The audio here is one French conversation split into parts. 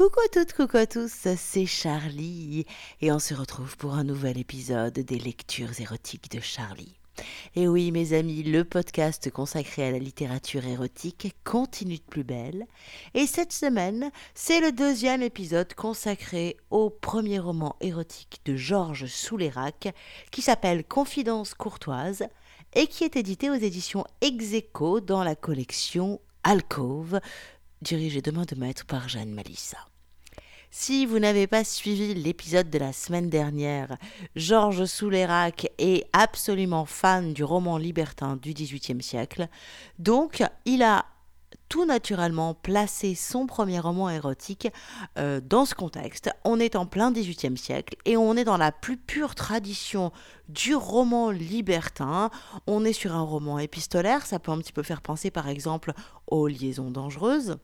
Coucou à toutes, coucou à tous, c'est Charlie et on se retrouve pour un nouvel épisode des lectures érotiques de Charlie. Et oui mes amis, le podcast consacré à la littérature érotique continue de plus belle et cette semaine c'est le deuxième épisode consacré au premier roman érotique de Georges Soulérac qui s'appelle Confidence courtoise et qui est édité aux éditions Execo dans la collection Alcove dirigée de main de maître par Jeanne Malissa. Si vous n'avez pas suivi l'épisode de la semaine dernière, Georges Soulérac est absolument fan du roman libertin du XVIIIe siècle. Donc, il a tout naturellement placé son premier roman érotique euh, dans ce contexte. On est en plein XVIIIe siècle et on est dans la plus pure tradition du roman libertin. On est sur un roman épistolaire, ça peut un petit peu faire penser par exemple aux liaisons dangereuses.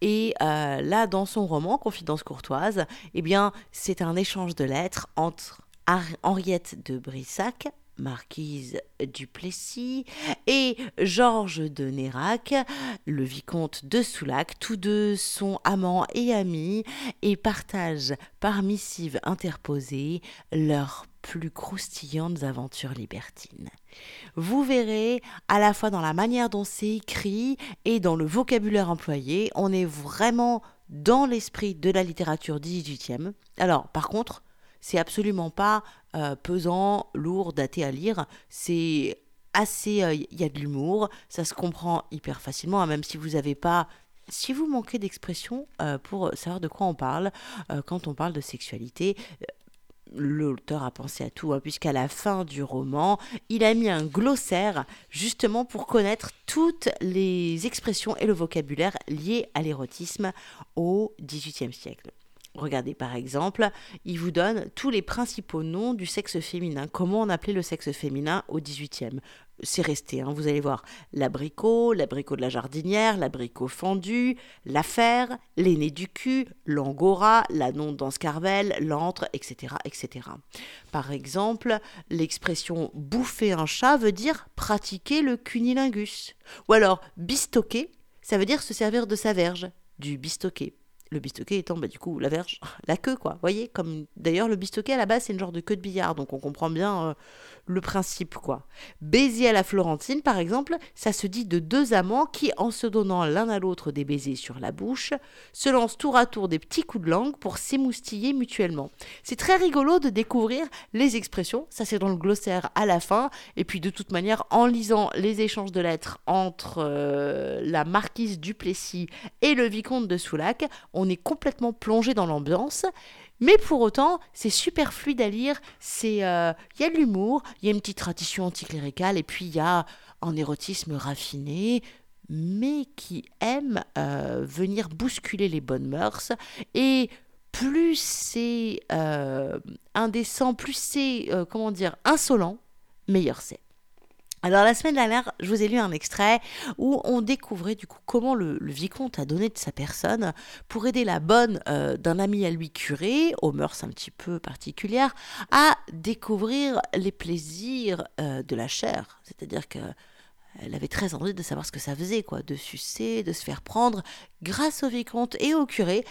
Et euh, là, dans son roman Confidence courtoise, eh bien, c'est un échange de lettres entre Henriette de Brissac, marquise du Plessis, et Georges de Nérac, le vicomte de Soulac. Tous deux sont amants et amis et partagent par missive interposée leur plus croustillantes aventures libertines. Vous verrez, à la fois dans la manière dont c'est écrit et dans le vocabulaire employé, on est vraiment dans l'esprit de la littérature 18e. Alors, par contre, c'est absolument pas euh, pesant, lourd, daté à lire. C'est assez. Euh, Il y a de l'humour, ça se comprend hyper facilement, hein, même si vous n'avez pas si vous manquez d'expression euh, pour savoir de quoi on parle quand on parle de sexualité, l'auteur a pensé à tout, hein, puisqu'à la fin du roman, il a mis un glossaire justement pour connaître toutes les expressions et le vocabulaire liés à l'érotisme au XVIIIe siècle. Regardez par exemple, il vous donne tous les principaux noms du sexe féminin. Comment on appelait le sexe féminin au XVIIIe c'est resté, hein, vous allez voir. L'abricot, l'abricot de la jardinière, l'abricot fendu, l'affaire, l'aîné du cul, l'angora, la non-danse carvel, l'antre, etc., etc. Par exemple, l'expression bouffer un chat veut dire pratiquer le cunilingus. Ou alors bistoquer, ça veut dire se servir de sa verge, du bistoquet le bistoquet étant bah, du coup la verge, la queue quoi. Voyez, comme d'ailleurs le bistoquet à la base c'est une genre de queue de billard, donc on comprend bien euh, le principe quoi. Baiser à la Florentine par exemple, ça se dit de deux amants qui en se donnant l'un à l'autre des baisers sur la bouche, se lancent tour à tour des petits coups de langue pour s'émoustiller mutuellement. C'est très rigolo de découvrir les expressions, ça c'est dans le glossaire à la fin, et puis de toute manière en lisant les échanges de lettres entre euh, la marquise Duplessis et le vicomte de Soulac, on est complètement plongé dans l'ambiance. Mais pour autant, c'est super fluide à lire. C'est, euh, il y a l'humour, il y a une petite tradition anticléricale, et puis il y a un érotisme raffiné, mais qui aime euh, venir bousculer les bonnes mœurs. Et plus c'est euh, indécent, plus c'est, comment dire, insolent, meilleur c'est. Alors la semaine dernière, je vous ai lu un extrait où on découvrait du coup comment le, vicomte a donné de sa personne pour aider la bonne euh, d'un ami à lui curé, aux mœurs un petit peu particulières, à découvrir les plaisirs euh, de la chair. C'est-à-dire que elle avait très envie de savoir ce que ça faisait, quoi, de sucer, de se faire prendre. Grâce au vicomte et au curé,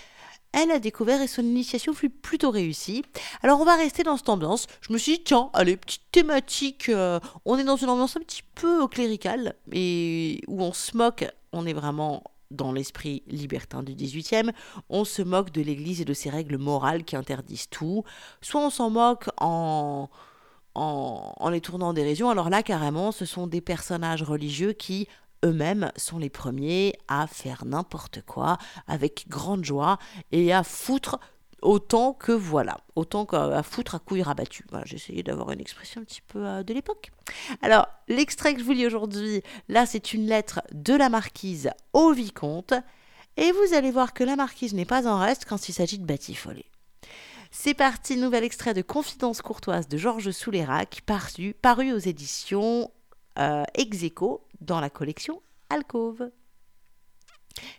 elle a découvert et son initiation fut plutôt réussie. Alors on va rester dans cette ambiance. Je me suis dit, tiens, allez, petite thématique. Euh, on est dans une ambiance un petit peu cléricale et où on se moque. On est vraiment dans l'esprit libertin du 18e, on se moque de l'Église et de ses règles morales qui interdisent tout. Soit on s'en moque en, en, en les tournant en dérision, alors là carrément ce sont des personnages religieux qui eux-mêmes sont les premiers à faire n'importe quoi avec grande joie et à foutre autant que voilà, autant qu'à foutre à couilles rabattues. Voilà, j'ai essayé d'avoir une expression un petit peu euh, de l'époque. Alors, l'extrait que je vous lis aujourd'hui, là, c'est une lettre de la marquise au vicomte, et vous allez voir que la marquise n'est pas en reste quand il s'agit de batifoler. C'est parti, nouvel extrait de Confidence courtoise de Georges Soulérac, paru, aux éditions euh, dans la collection Alcove.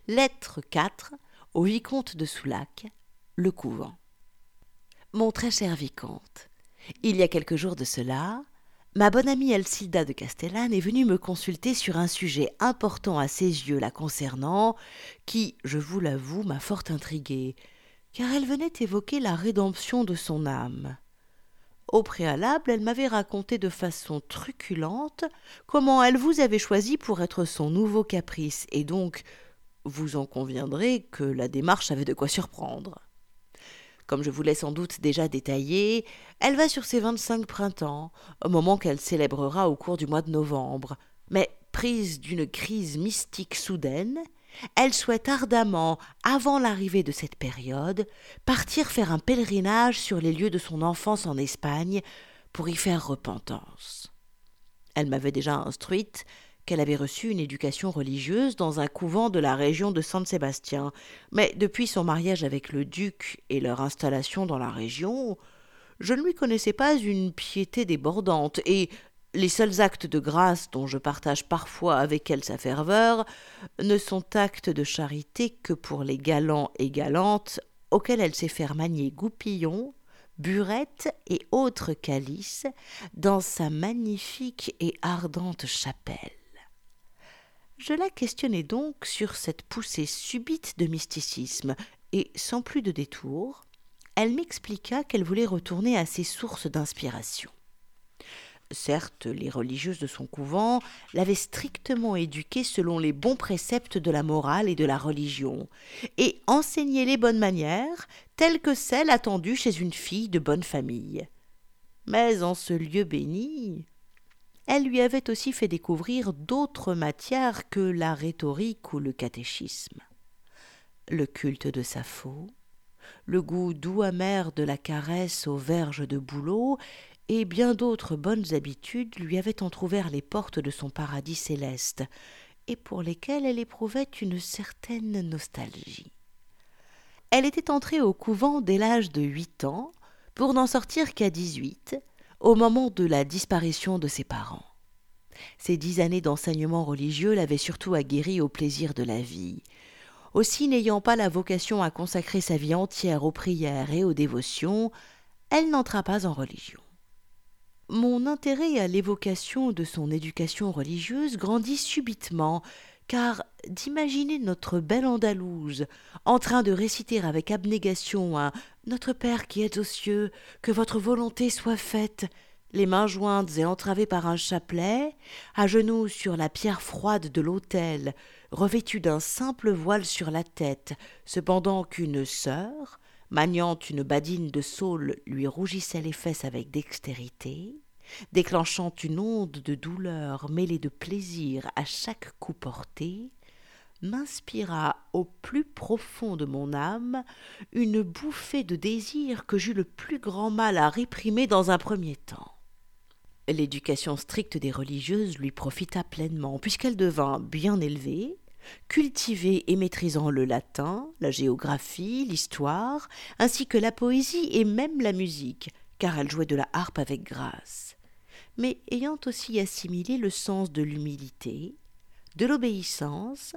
Lettre 4 au vicomte de Soulac, le couvent. Mon très cher vicomte, il y a quelques jours de cela, Ma bonne amie Elcilda de Castellane est venue me consulter sur un sujet important à ses yeux la concernant, qui, je vous l'avoue, m'a fort intriguée, car elle venait évoquer la rédemption de son âme. Au préalable, elle m'avait raconté de façon truculente comment elle vous avait choisi pour être son nouveau caprice, et donc vous en conviendrez que la démarche avait de quoi surprendre. Comme je vous l'ai sans doute déjà détaillé, elle va sur ses vingt-cinq printemps, au moment qu'elle célébrera au cours du mois de novembre. Mais prise d'une crise mystique soudaine, elle souhaite ardemment, avant l'arrivée de cette période, partir faire un pèlerinage sur les lieux de son enfance en Espagne pour y faire repentance. Elle m'avait déjà instruite qu'elle avait reçu une éducation religieuse dans un couvent de la région de San Sébastien, mais depuis son mariage avec le duc et leur installation dans la région, je ne lui connaissais pas une piété débordante, et les seuls actes de grâce dont je partage parfois avec elle sa ferveur ne sont actes de charité que pour les galants et galantes auxquels elle sait faire manier goupillons, burettes et autres calices dans sa magnifique et ardente chapelle. Je la questionnai donc sur cette poussée subite de mysticisme, et sans plus de détour, elle m'expliqua qu'elle voulait retourner à ses sources d'inspiration. Certes, les religieuses de son couvent l'avaient strictement éduquée selon les bons préceptes de la morale et de la religion, et enseigné les bonnes manières, telles que celles attendues chez une fille de bonne famille. Mais en ce lieu béni, elle lui avait aussi fait découvrir d'autres matières que la rhétorique ou le catéchisme. Le culte de Sappho, le goût doux amer de la caresse aux verges de bouleau et bien d'autres bonnes habitudes lui avaient entr'ouvert les portes de son paradis céleste, et pour lesquelles elle éprouvait une certaine nostalgie. Elle était entrée au couvent dès l'âge de huit ans, pour n'en sortir qu'à dix-huit, au moment de la disparition de ses parents. Ces dix années d'enseignement religieux l'avaient surtout aguerrie au plaisir de la vie. Aussi, n'ayant pas la vocation à consacrer sa vie entière aux prières et aux dévotions, elle n'entra pas en religion. Mon intérêt à l'évocation de son éducation religieuse grandit subitement, car d'imaginer notre belle Andalouse en train de réciter avec abnégation un Notre Père qui êtes aux cieux, que votre volonté soit faite, les mains jointes et entravées par un chapelet, à genoux sur la pierre froide de l'autel, revêtue d'un simple voile sur la tête, cependant qu'une sœur, maniant une badine de saule, lui rougissait les fesses avec dextérité, déclenchant une onde de douleur mêlée de plaisir à chaque coup porté, m'inspira au plus profond de mon âme une bouffée de désir que j'eus le plus grand mal à réprimer dans un premier temps. L'éducation stricte des religieuses lui profita pleinement, puisqu'elle devint bien élevée, cultivée et maîtrisant le latin, la géographie, l'histoire, ainsi que la poésie et même la musique, car elle jouait de la harpe avec grâce mais ayant aussi assimilé le sens de l'humilité, de l'obéissance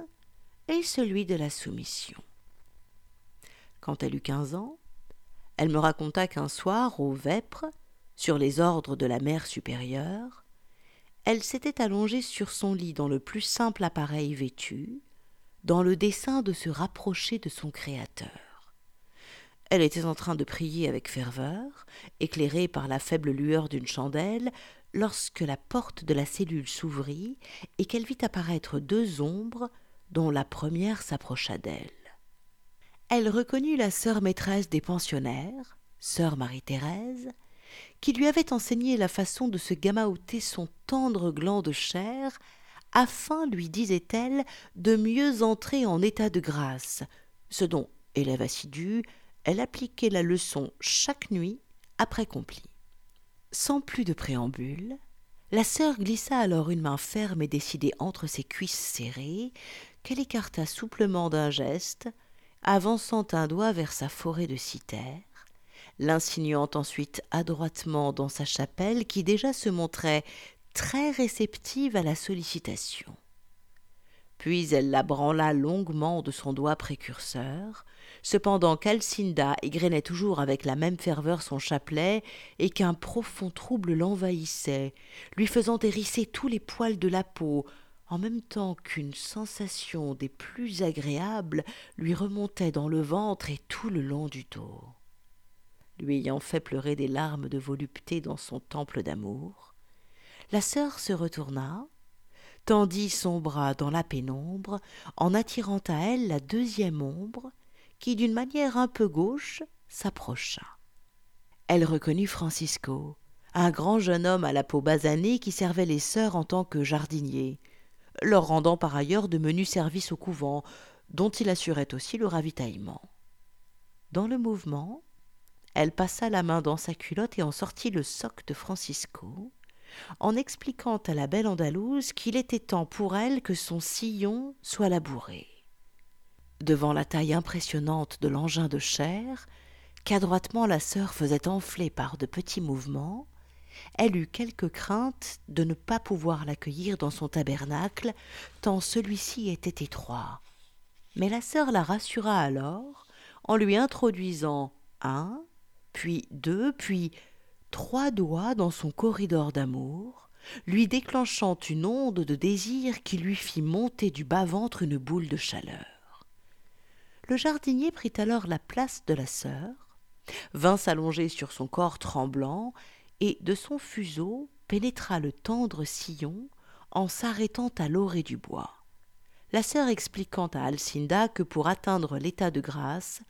et celui de la soumission. Quand elle eut quinze ans, elle me raconta qu'un soir, au Vêpres, sur les ordres de la mère supérieure, elle s'était allongée sur son lit dans le plus simple appareil vêtu, dans le dessein de se rapprocher de son Créateur. Elle était en train de prier avec ferveur, éclairée par la faible lueur d'une chandelle, lorsque la porte de la cellule s'ouvrit et qu'elle vit apparaître deux ombres dont la première s'approcha d'elle. Elle reconnut la sœur maîtresse des pensionnaires, sœur Marie-Thérèse, qui lui avait enseigné la façon de se gamaoter son tendre gland de chair, afin, lui disait-elle, de mieux entrer en état de grâce, ce dont, élève assidue, elle appliquait la leçon chaque nuit après compli. Sans plus de préambule, la sœur glissa alors une main ferme et décidée entre ses cuisses serrées, qu'elle écarta souplement d'un geste, avançant un doigt vers sa forêt de cythère, l'insinuant ensuite adroitement dans sa chapelle qui déjà se montrait très réceptive à la sollicitation. Puis elle la branla longuement de son doigt précurseur, cependant qu'Alcinda égrenait toujours avec la même ferveur son chapelet, et qu'un profond trouble l'envahissait, lui faisant hérisser tous les poils de la peau, en même temps qu'une sensation des plus agréables lui remontait dans le ventre et tout le long du dos. Lui ayant fait pleurer des larmes de volupté dans son temple d'amour, la sœur se retourna, tendit son bras dans la pénombre, en attirant à elle la deuxième ombre, qui d'une manière un peu gauche s'approcha. Elle reconnut Francisco, un grand jeune homme à la peau basanée qui servait les sœurs en tant que jardinier, leur rendant par ailleurs de menus services au couvent, dont il assurait aussi le ravitaillement. Dans le mouvement, elle passa la main dans sa culotte et en sortit le soc de Francisco, en expliquant à la belle Andalouse qu'il était temps pour elle que son sillon soit labouré. Devant la taille impressionnante de l'engin de chair, qu'adroitement la sœur faisait enfler par de petits mouvements, elle eut quelque crainte de ne pas pouvoir l'accueillir dans son tabernacle, tant celui-ci était étroit. Mais la sœur la rassura alors en lui introduisant un, puis deux, puis trois doigts dans son corridor d'amour, lui déclenchant une onde de désir qui lui fit monter du bas-ventre une boule de chaleur. Le jardinier prit alors la place de la sœur, vint s'allonger sur son corps tremblant et de son fuseau pénétra le tendre sillon en s'arrêtant à l'orée du bois. La sœur expliquant à Alcinda que pour atteindre l'état de grâce,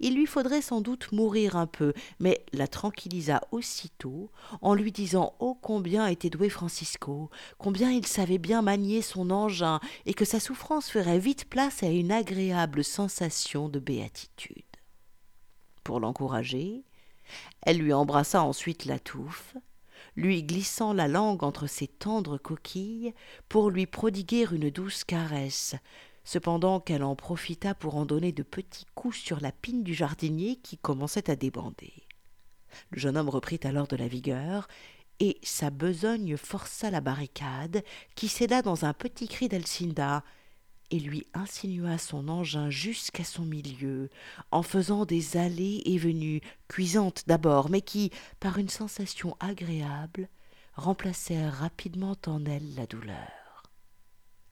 il lui faudrait sans doute mourir un peu, mais la tranquillisa aussitôt en lui disant ô combien était doué Francisco, combien il savait bien manier son engin, et que sa souffrance ferait vite place à une agréable sensation de béatitude. Pour l'encourager, elle lui embrassa ensuite la touffe, lui glissant la langue entre ses tendres coquilles pour lui prodiguer une douce caresse, cependant qu'elle en profita pour en donner de petits coups sur la pine du jardinier qui commençait à débander. Le jeune homme reprit alors de la vigueur, et sa besogne força la barricade, qui céda dans un petit cri d'Alcinda, et lui insinua son engin jusqu'à son milieu, en faisant des allées et venues, cuisantes d'abord, mais qui, par une sensation agréable, remplacèrent rapidement en elle la douleur.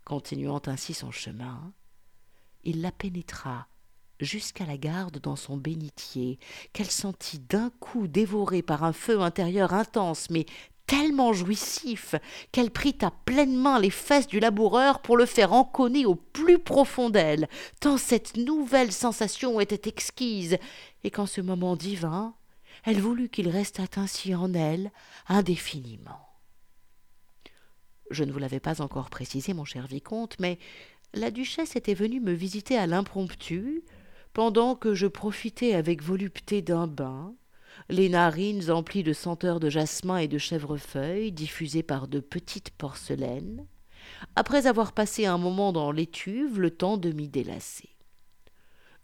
Continuant ainsi son chemin, il la pénétra jusqu'à la garde dans son bénitier, qu'elle sentit d'un coup dévorée par un feu intérieur intense mais tellement jouissif qu'elle prit à pleine main les fesses du laboureur pour le faire enconner au plus profond d'elle, tant cette nouvelle sensation était exquise, et qu'en ce moment divin, elle voulut qu'il restât ainsi en elle indéfiniment. Je ne vous l'avais pas encore précisé, mon cher vicomte, mais la duchesse était venue me visiter à l'impromptu, pendant que je profitais avec volupté d'un bain, les narines emplies de senteurs de jasmin et de chèvrefeuille diffusées par de petites porcelaines, après avoir passé un moment dans l'étuve le temps de m'y délasser.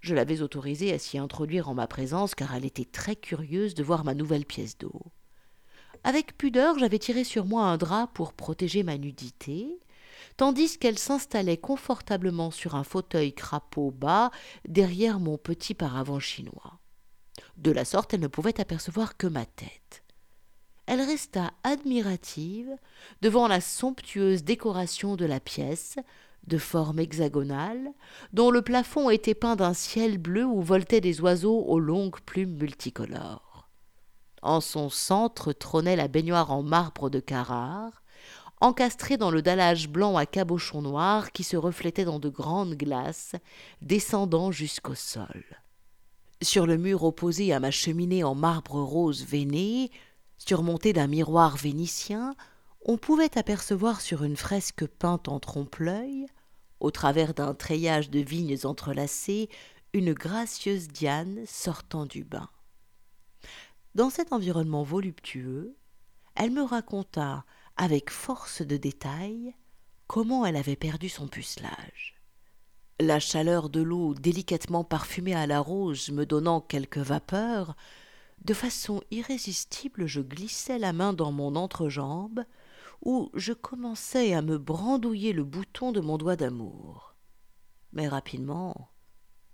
Je l'avais autorisée à s'y introduire en ma présence car elle était très curieuse de voir ma nouvelle pièce d'eau. Avec pudeur, j'avais tiré sur moi un drap pour protéger ma nudité, tandis qu'elle s'installait confortablement sur un fauteuil crapaud bas derrière mon petit paravent chinois. De la sorte, elle ne pouvait apercevoir que ma tête. Elle resta admirative devant la somptueuse décoration de la pièce, de forme hexagonale, dont le plafond était peint d'un ciel bleu où voltaient des oiseaux aux longues plumes multicolores. En son centre trônait la baignoire en marbre de Carrare, encastrée dans le dallage blanc à cabochon noir qui se reflétait dans de grandes glaces, descendant jusqu'au sol. Sur le mur opposé à ma cheminée en marbre rose veiné, surmonté d'un miroir vénitien, on pouvait apercevoir sur une fresque peinte en trompe-l'œil, au travers d'un treillage de vignes entrelacées, une gracieuse Diane sortant du bain. Dans cet environnement voluptueux, elle me raconta, avec force de détails, comment elle avait perdu son pucelage la chaleur de l'eau délicatement parfumée à la rose me donnant quelque vapeur, de façon irrésistible je glissai la main dans mon entrejambe, où je commençai à me brandouiller le bouton de mon doigt d'amour. Mais rapidement,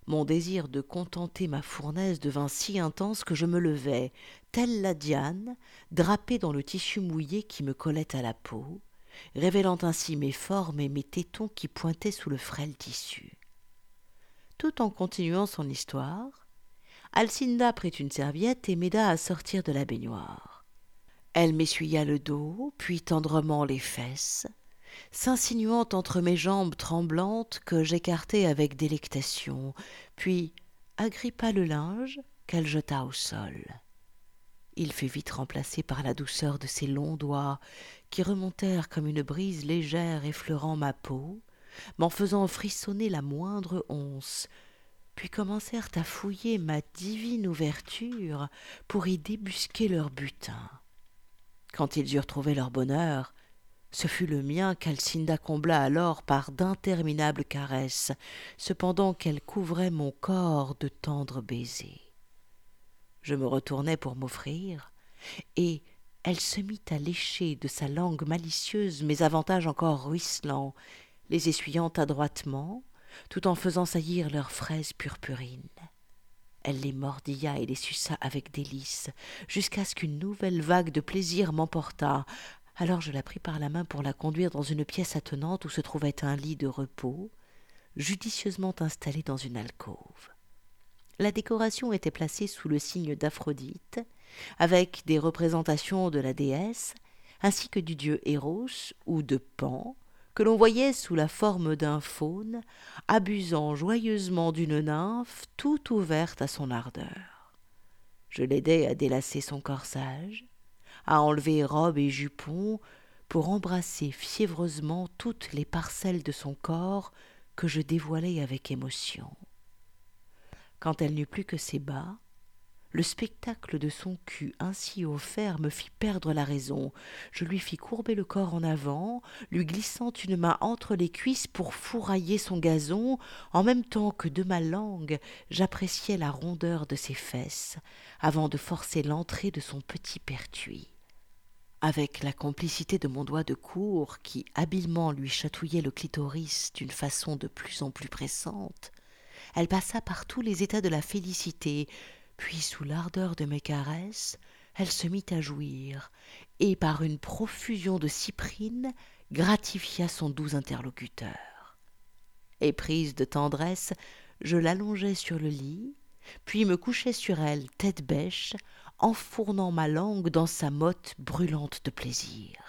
Mon désir de contenter ma fournaise devint si intense que je me levai, telle la Diane, drapée dans le tissu mouillé qui me collait à la peau, révélant ainsi mes formes et mes tétons qui pointaient sous le frêle tissu. Tout en continuant son histoire, Alcinda prit une serviette et m'aida à sortir de la baignoire. Elle m'essuya le dos, puis tendrement les fesses, s'insinuant entre mes jambes tremblantes que j'écartai avec délectation, puis agrippa le linge qu'elle jeta au sol. Il fut vite remplacé par la douceur de ses longs doigts qui remontèrent comme une brise légère effleurant ma peau, m'en faisant frissonner la moindre once, puis commencèrent à fouiller ma divine ouverture pour y débusquer leur butin. Quand ils eurent trouvé leur bonheur, ce fut le mien qu'Alcinda combla alors par d'interminables caresses, cependant qu'elle couvrait mon corps de tendres baisers. Je me retournai pour m'offrir, et elle se mit à lécher de sa langue malicieuse mes avantages encore ruisselants, les essuyant adroitement, tout en faisant saillir leurs fraises purpurines. Elle les mordilla et les suça avec délice, jusqu'à ce qu'une nouvelle vague de plaisir m'emportât, alors je la pris par la main pour la conduire dans une pièce attenante où se trouvait un lit de repos, judicieusement installé dans une alcôve. La décoration était placée sous le signe d'Aphrodite, avec des représentations de la déesse, ainsi que du dieu Éros ou de Pan, que l'on voyait sous la forme d'un faune, abusant joyeusement d'une nymphe tout ouverte à son ardeur. Je l'aidai à délacer son corsage, à enlever robe et jupon, pour embrasser fiévreusement toutes les parcelles de son corps que je dévoilais avec émotion. Quand elle n'eut plus que ses bas, le spectacle de son cul ainsi offert me fit perdre la raison. Je lui fis courber le corps en avant, lui glissant une main entre les cuisses pour fourrailler son gazon, en même temps que de ma langue j'appréciais la rondeur de ses fesses, avant de forcer l'entrée de son petit pertuis avec la complicité de mon doigt de cour qui habilement lui chatouillait le clitoris d'une façon de plus en plus pressante, elle passa par tous les états de la félicité, puis sous l'ardeur de mes caresses, elle se mit à jouir, et par une profusion de cyprine gratifia son doux interlocuteur. Éprise de tendresse, je l'allongeai sur le lit, puis me couchai sur elle tête bêche, enfournant ma langue dans sa motte brûlante de plaisir.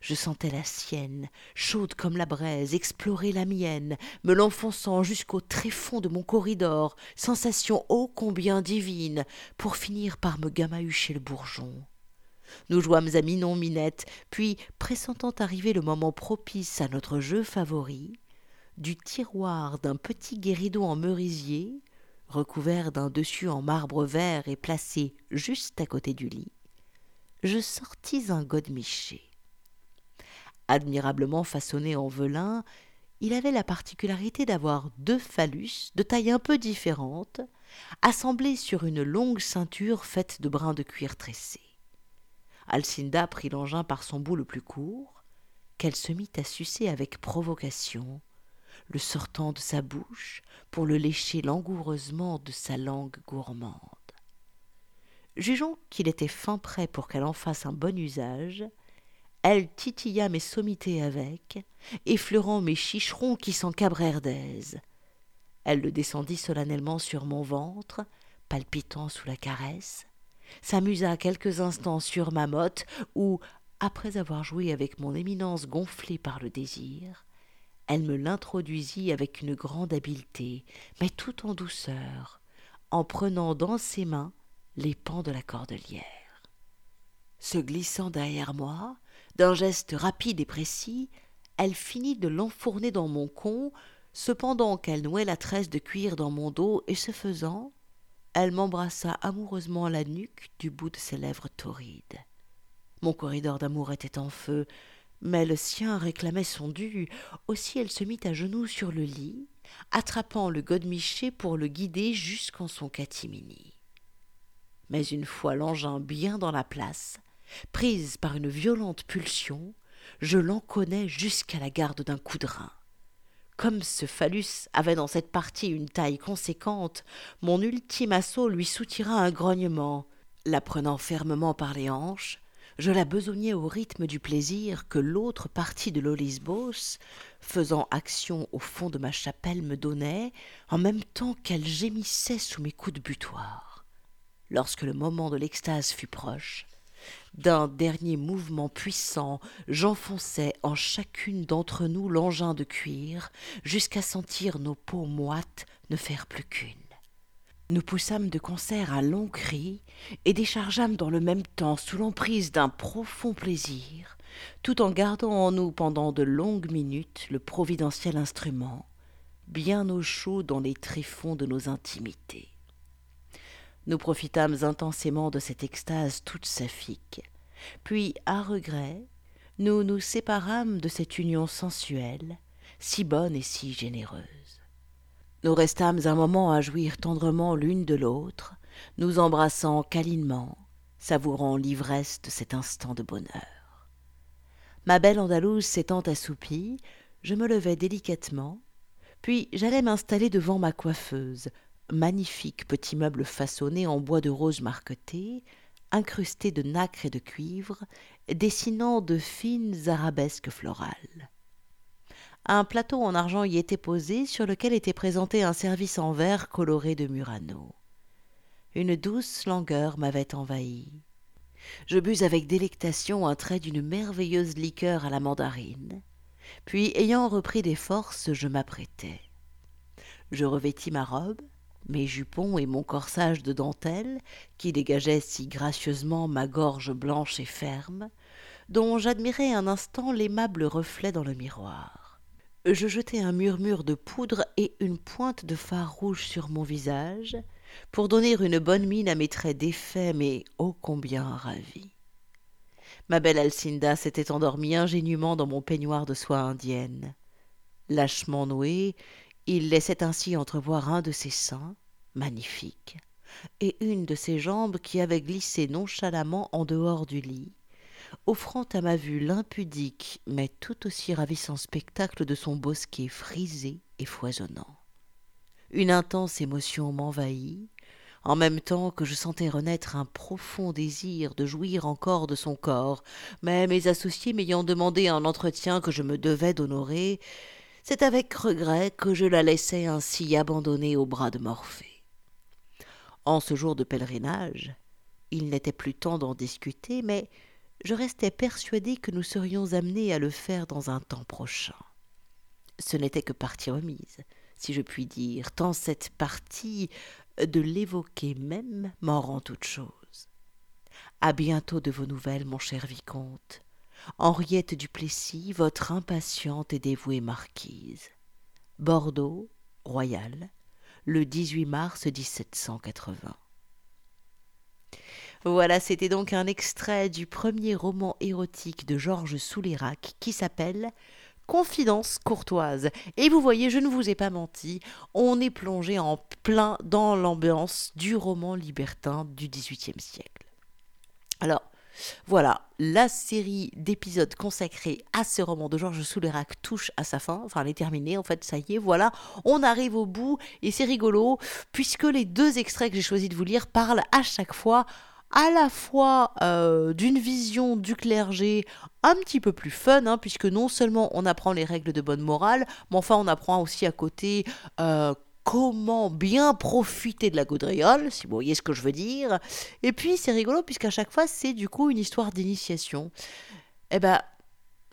Je sentais la sienne, chaude comme la braise, explorer la mienne, me l'enfonçant jusqu'au tréfonds de mon corridor, sensation ô combien divine, pour finir par me gamahucher le bourgeon. Nous jouâmes à Minon-Minette, puis, pressentant arriver le moment propice à notre jeu favori, du tiroir d'un petit guéridon en merisier, recouvert d'un dessus en marbre vert et placé juste à côté du lit, je sortis un godemiché. Admirablement façonné en velin, il avait la particularité d'avoir deux phallus de taille un peu différente, assemblés sur une longue ceinture faite de brins de cuir tressé. Alcinda prit l'engin par son bout le plus court, qu'elle se mit à sucer avec provocation, le sortant de sa bouche pour le lécher langoureusement de sa langue gourmande. Jugeons qu'il était fin prêt pour qu'elle en fasse un bon usage. Elle titilla mes sommités avec, effleurant mes chicherons qui s'encabrèrent d'aise. Elle le descendit solennellement sur mon ventre, palpitant sous la caresse, s'amusa quelques instants sur ma motte, où, après avoir joué avec mon éminence gonflée par le désir, elle me l'introduisit avec une grande habileté, mais tout en douceur, en prenant dans ses mains les pans de la cordelière. Se glissant derrière moi, d'un geste rapide et précis, elle finit de l'enfourner dans mon con, cependant qu'elle nouait la tresse de cuir dans mon dos, et ce faisant, elle m'embrassa amoureusement la nuque du bout de ses lèvres torrides. Mon corridor d'amour était en feu, mais le sien réclamait son dû. Aussi elle se mit à genoux sur le lit, attrapant le godemiché pour le guider jusqu'en son catimini. Mais une fois l'engin bien dans la place, prise par une violente pulsion, je l'enconnais jusqu'à la garde d'un coup comme ce phallus avait dans cette partie une taille conséquente, mon ultime assaut lui soutira un grognement. La prenant fermement par les hanches, je la besognais au rythme du plaisir que l'autre partie de l'Olisbos, faisant action au fond de ma chapelle, me donnait, en même temps qu'elle gémissait sous mes coups de butoir. Lorsque le moment de l'extase fut proche, d'un dernier mouvement puissant, j'enfonçai en chacune d'entre nous l'engin de cuir, jusqu'à sentir nos peaux moites ne faire plus qu'une. Nous poussâmes de concert un long cri et déchargeâmes dans le même temps, sous l'emprise d'un profond plaisir, tout en gardant en nous pendant de longues minutes le providentiel instrument, bien au chaud dans les tréfonds de nos intimités. Nous profitâmes intensément de cette extase toute saphique, puis, à regret, nous nous séparâmes de cette union sensuelle, si bonne et si généreuse. Nous restâmes un moment à jouir tendrement l'une de l'autre, nous embrassant câlinement, savourant l'ivresse de cet instant de bonheur. Ma belle Andalouse s'étant assoupie, je me levai délicatement, puis j'allais m'installer devant ma coiffeuse, magnifique petit meuble façonné en bois de rose marqueté, incrusté de nacre et de cuivre, dessinant de fines arabesques florales. Un plateau en argent y était posé, sur lequel était présenté un service en verre coloré de Murano. Une douce langueur m'avait envahi. Je bus avec délectation un trait d'une merveilleuse liqueur à la mandarine. Puis, ayant repris des forces, je m'apprêtai. Je revêtis ma robe, mes jupons et mon corsage de dentelle, qui dégageaient si gracieusement ma gorge blanche et ferme, dont j'admirais un instant l'aimable reflet dans le miroir je jetai un murmure de poudre et une pointe de fard rouge sur mon visage, pour donner une bonne mine à mes traits défaits, mais ô combien ravis. Ma belle Alcinda s'était endormie ingénument dans mon peignoir de soie indienne. Lâchement noué, il laissait ainsi entrevoir un de ses seins, magnifique, et une de ses jambes qui avaient glissé nonchalamment en dehors du lit, offrant à ma vue l'impudique mais tout aussi ravissant spectacle de son bosquet frisé et foisonnant. Une intense émotion m'envahit, en même temps que je sentais renaître un profond désir de jouir encore de son corps, mais mes associés m'ayant demandé un entretien que je me devais d'honorer, c'est avec regret que je la laissai ainsi abandonnée aux bras de Morphée. En ce jour de pèlerinage, il n'était plus temps d'en discuter, mais je restais persuadé que nous serions amenés à le faire dans un temps prochain. Ce n'était que partie remise, si je puis dire, tant cette partie, de l'évoquer même, m'en rend toute chose. À bientôt de vos nouvelles, mon cher vicomte. Henriette Duplessis, votre impatiente et dévouée marquise. Bordeaux, Royal, le 18 mars 1780. Voilà, c'était donc un extrait du premier roman érotique de Georges Souleyrac qui s'appelle Confidence courtoise. Et vous voyez, je ne vous ai pas menti, on est plongé en plein dans l'ambiance du roman libertin du XVIIIe siècle. Alors, voilà, la série d'épisodes consacrés à ce roman de Georges Souleyrac touche à sa fin. Enfin, elle est terminée, en fait, ça y est, voilà. On arrive au bout et c'est rigolo puisque les deux extraits que j'ai choisi de vous lire parlent à chaque fois à la fois euh, d'une vision du clergé un petit peu plus fun, hein, puisque non seulement on apprend les règles de bonne morale, mais enfin on apprend aussi à côté euh, comment bien profiter de la gaudriole, si vous voyez ce que je veux dire. Et puis c'est rigolo, puisqu'à chaque fois c'est du coup une histoire d'initiation. Eh ben,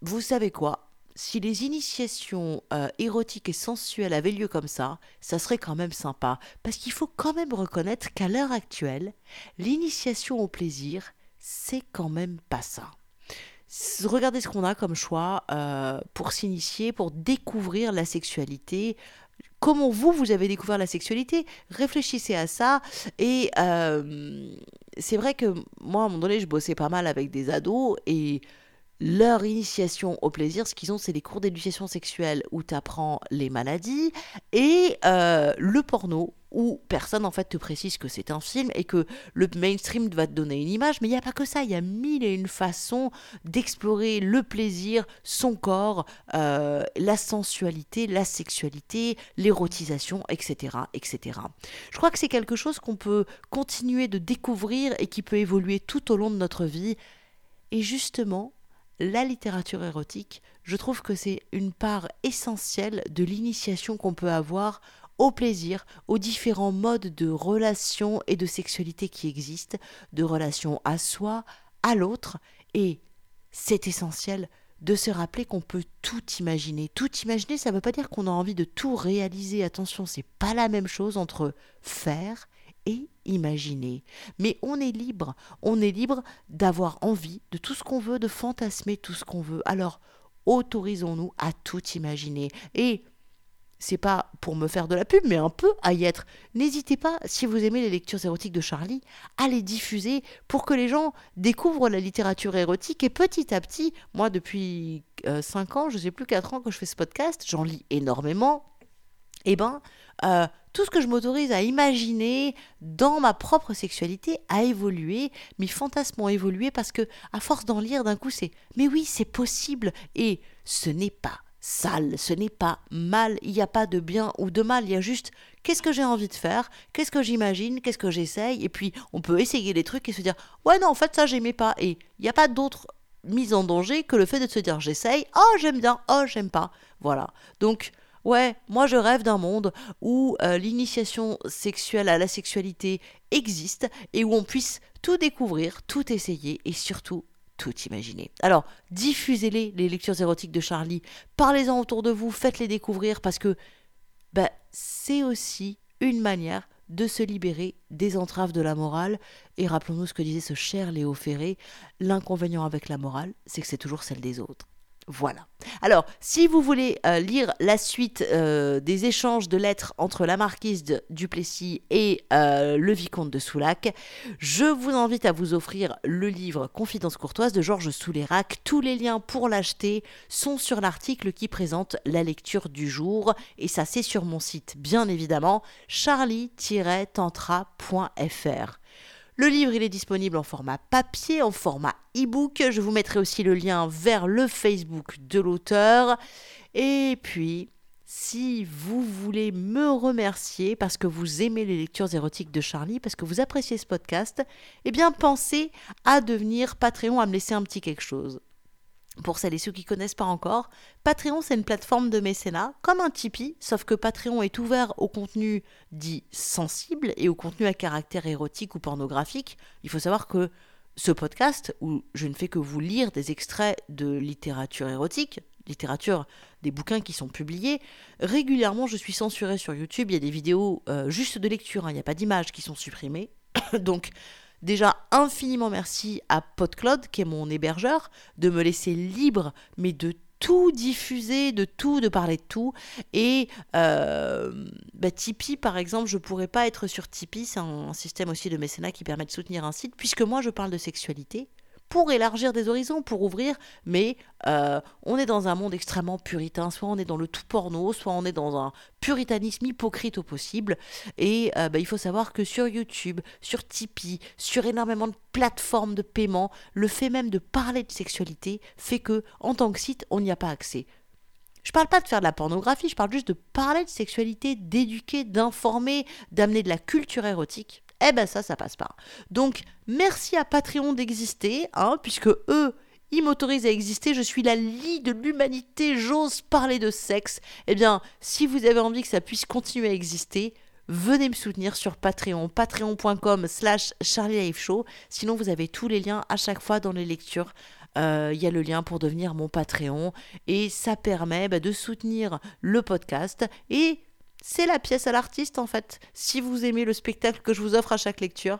vous savez quoi? Si les initiations euh, érotiques et sensuelles avaient lieu comme ça, ça serait quand même sympa. Parce qu'il faut quand même reconnaître qu'à l'heure actuelle, l'initiation au plaisir, c'est quand même pas ça. Regardez ce qu'on a comme choix euh, pour s'initier, pour découvrir la sexualité. Comment vous, vous avez découvert la sexualité Réfléchissez à ça. Et euh, c'est vrai que moi, à un moment donné, je bossais pas mal avec des ados et leur initiation au plaisir, ce qu'ils ont, c'est des cours d'éducation sexuelle où tu apprends les maladies et euh, le porno où personne en fait te précise que c'est un film et que le mainstream va te donner une image, mais il n'y a pas que ça, il y a mille et une façons d'explorer le plaisir, son corps, euh, la sensualité, la sexualité, l'érotisation, etc., etc. Je crois que c'est quelque chose qu'on peut continuer de découvrir et qui peut évoluer tout au long de notre vie. Et justement, la littérature érotique, je trouve que c'est une part essentielle de l'initiation qu'on peut avoir au plaisir, aux différents modes de relation et de sexualité qui existent, de relation à soi, à l'autre, et c'est essentiel de se rappeler qu'on peut tout imaginer. Tout imaginer, ça ne veut pas dire qu'on a envie de tout réaliser. Attention, c'est pas la même chose entre faire et imaginer. Mais on est libre. On est libre d'avoir envie de tout ce qu'on veut, de fantasmer tout ce qu'on veut. Alors, autorisons-nous à tout imaginer. Et c'est pas pour me faire de la pub, mais un peu à y être. N'hésitez pas, si vous aimez les lectures érotiques de Charlie, à les diffuser pour que les gens découvrent la littérature érotique. Et petit à petit, moi, depuis 5 euh, ans, je sais plus 4 ans que je fais ce podcast, j'en lis énormément. Eh ben, euh, tout ce que je m'autorise à imaginer dans ma propre sexualité a évolué, mes fantasmes ont évolué parce que, à force d'en lire, d'un coup, c'est mais oui, c'est possible et ce n'est pas sale, ce n'est pas mal, il n'y a pas de bien ou de mal, il y a juste qu'est-ce que j'ai envie de faire, qu'est-ce que j'imagine, qu'est-ce que j'essaye, et puis on peut essayer des trucs et se dire ouais non en fait ça j'aimais pas, et il n'y a pas d'autre mise en danger que le fait de se dire j'essaye, oh j'aime bien, oh j'aime pas, voilà. Donc ouais, moi je rêve d'un monde où euh, l'initiation sexuelle à la sexualité existe et où on puisse tout découvrir, tout essayer et surtout tout imaginer. Alors, diffusez-les, les lectures érotiques de Charlie, parlez-en autour de vous, faites-les découvrir parce que bah, c'est aussi une manière de se libérer des entraves de la morale. Et rappelons-nous ce que disait ce cher Léo Ferré, l'inconvénient avec la morale, c'est que c'est toujours celle des autres. Voilà. Alors, si vous voulez euh, lire la suite euh, des échanges de lettres entre la marquise de Duplessis et euh, le vicomte de Soulac, je vous invite à vous offrir le livre Confidence courtoise de Georges Soulérac. Tous les liens pour l'acheter sont sur l'article qui présente la lecture du jour. Et ça, c'est sur mon site, bien évidemment, charlie-tantra.fr. Le livre, il est disponible en format papier, en format e-book. Je vous mettrai aussi le lien vers le Facebook de l'auteur. Et puis, si vous voulez me remercier parce que vous aimez les lectures érotiques de Charlie, parce que vous appréciez ce podcast, eh bien pensez à devenir Patreon, à me laisser un petit quelque chose. Pour celles et ceux qui ne connaissent pas encore, Patreon c'est une plateforme de mécénat comme un Tipeee, sauf que Patreon est ouvert au contenu dit sensible et au contenu à caractère érotique ou pornographique. Il faut savoir que ce podcast, où je ne fais que vous lire des extraits de littérature érotique, littérature, des bouquins qui sont publiés, régulièrement je suis censuré sur YouTube, il y a des vidéos euh, juste de lecture, hein. il n'y a pas d'images qui sont supprimées. Donc Déjà, infiniment merci à PodCloud, qui est mon hébergeur, de me laisser libre, mais de tout diffuser, de tout, de parler de tout. Et euh, bah, Tipeee, par exemple, je pourrais pas être sur Tipeee, c'est un système aussi de mécénat qui permet de soutenir un site, puisque moi je parle de sexualité pour élargir des horizons, pour ouvrir, mais euh, on est dans un monde extrêmement puritain, soit on est dans le tout porno, soit on est dans un puritanisme hypocrite au possible, et euh, bah, il faut savoir que sur YouTube, sur Tipeee, sur énormément de plateformes de paiement, le fait même de parler de sexualité fait que, en tant que site, on n'y a pas accès. Je parle pas de faire de la pornographie, je parle juste de parler de sexualité, d'éduquer, d'informer, d'amener de la culture érotique eh ben ça, ça passe pas. Donc, merci à Patreon d'exister, hein, puisque eux, ils m'autorisent à exister, je suis la lie de l'humanité, j'ose parler de sexe. Eh bien, si vous avez envie que ça puisse continuer à exister, venez me soutenir sur Patreon, patreon.com slash Show. Sinon, vous avez tous les liens à chaque fois dans les lectures. Euh, il y a le lien pour devenir mon Patreon et ça permet bah, de soutenir le podcast et c'est la pièce à l'artiste en fait. Si vous aimez le spectacle que je vous offre à chaque lecture,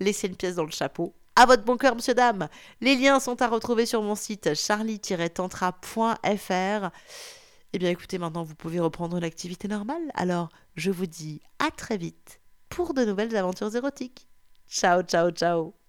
laissez une pièce dans le chapeau. À votre bon cœur, monsieur, dame. Les liens sont à retrouver sur mon site charlie-tantra.fr. Eh bien, écoutez, maintenant, vous pouvez reprendre l'activité normale. Alors, je vous dis à très vite pour de nouvelles aventures érotiques. Ciao, ciao, ciao.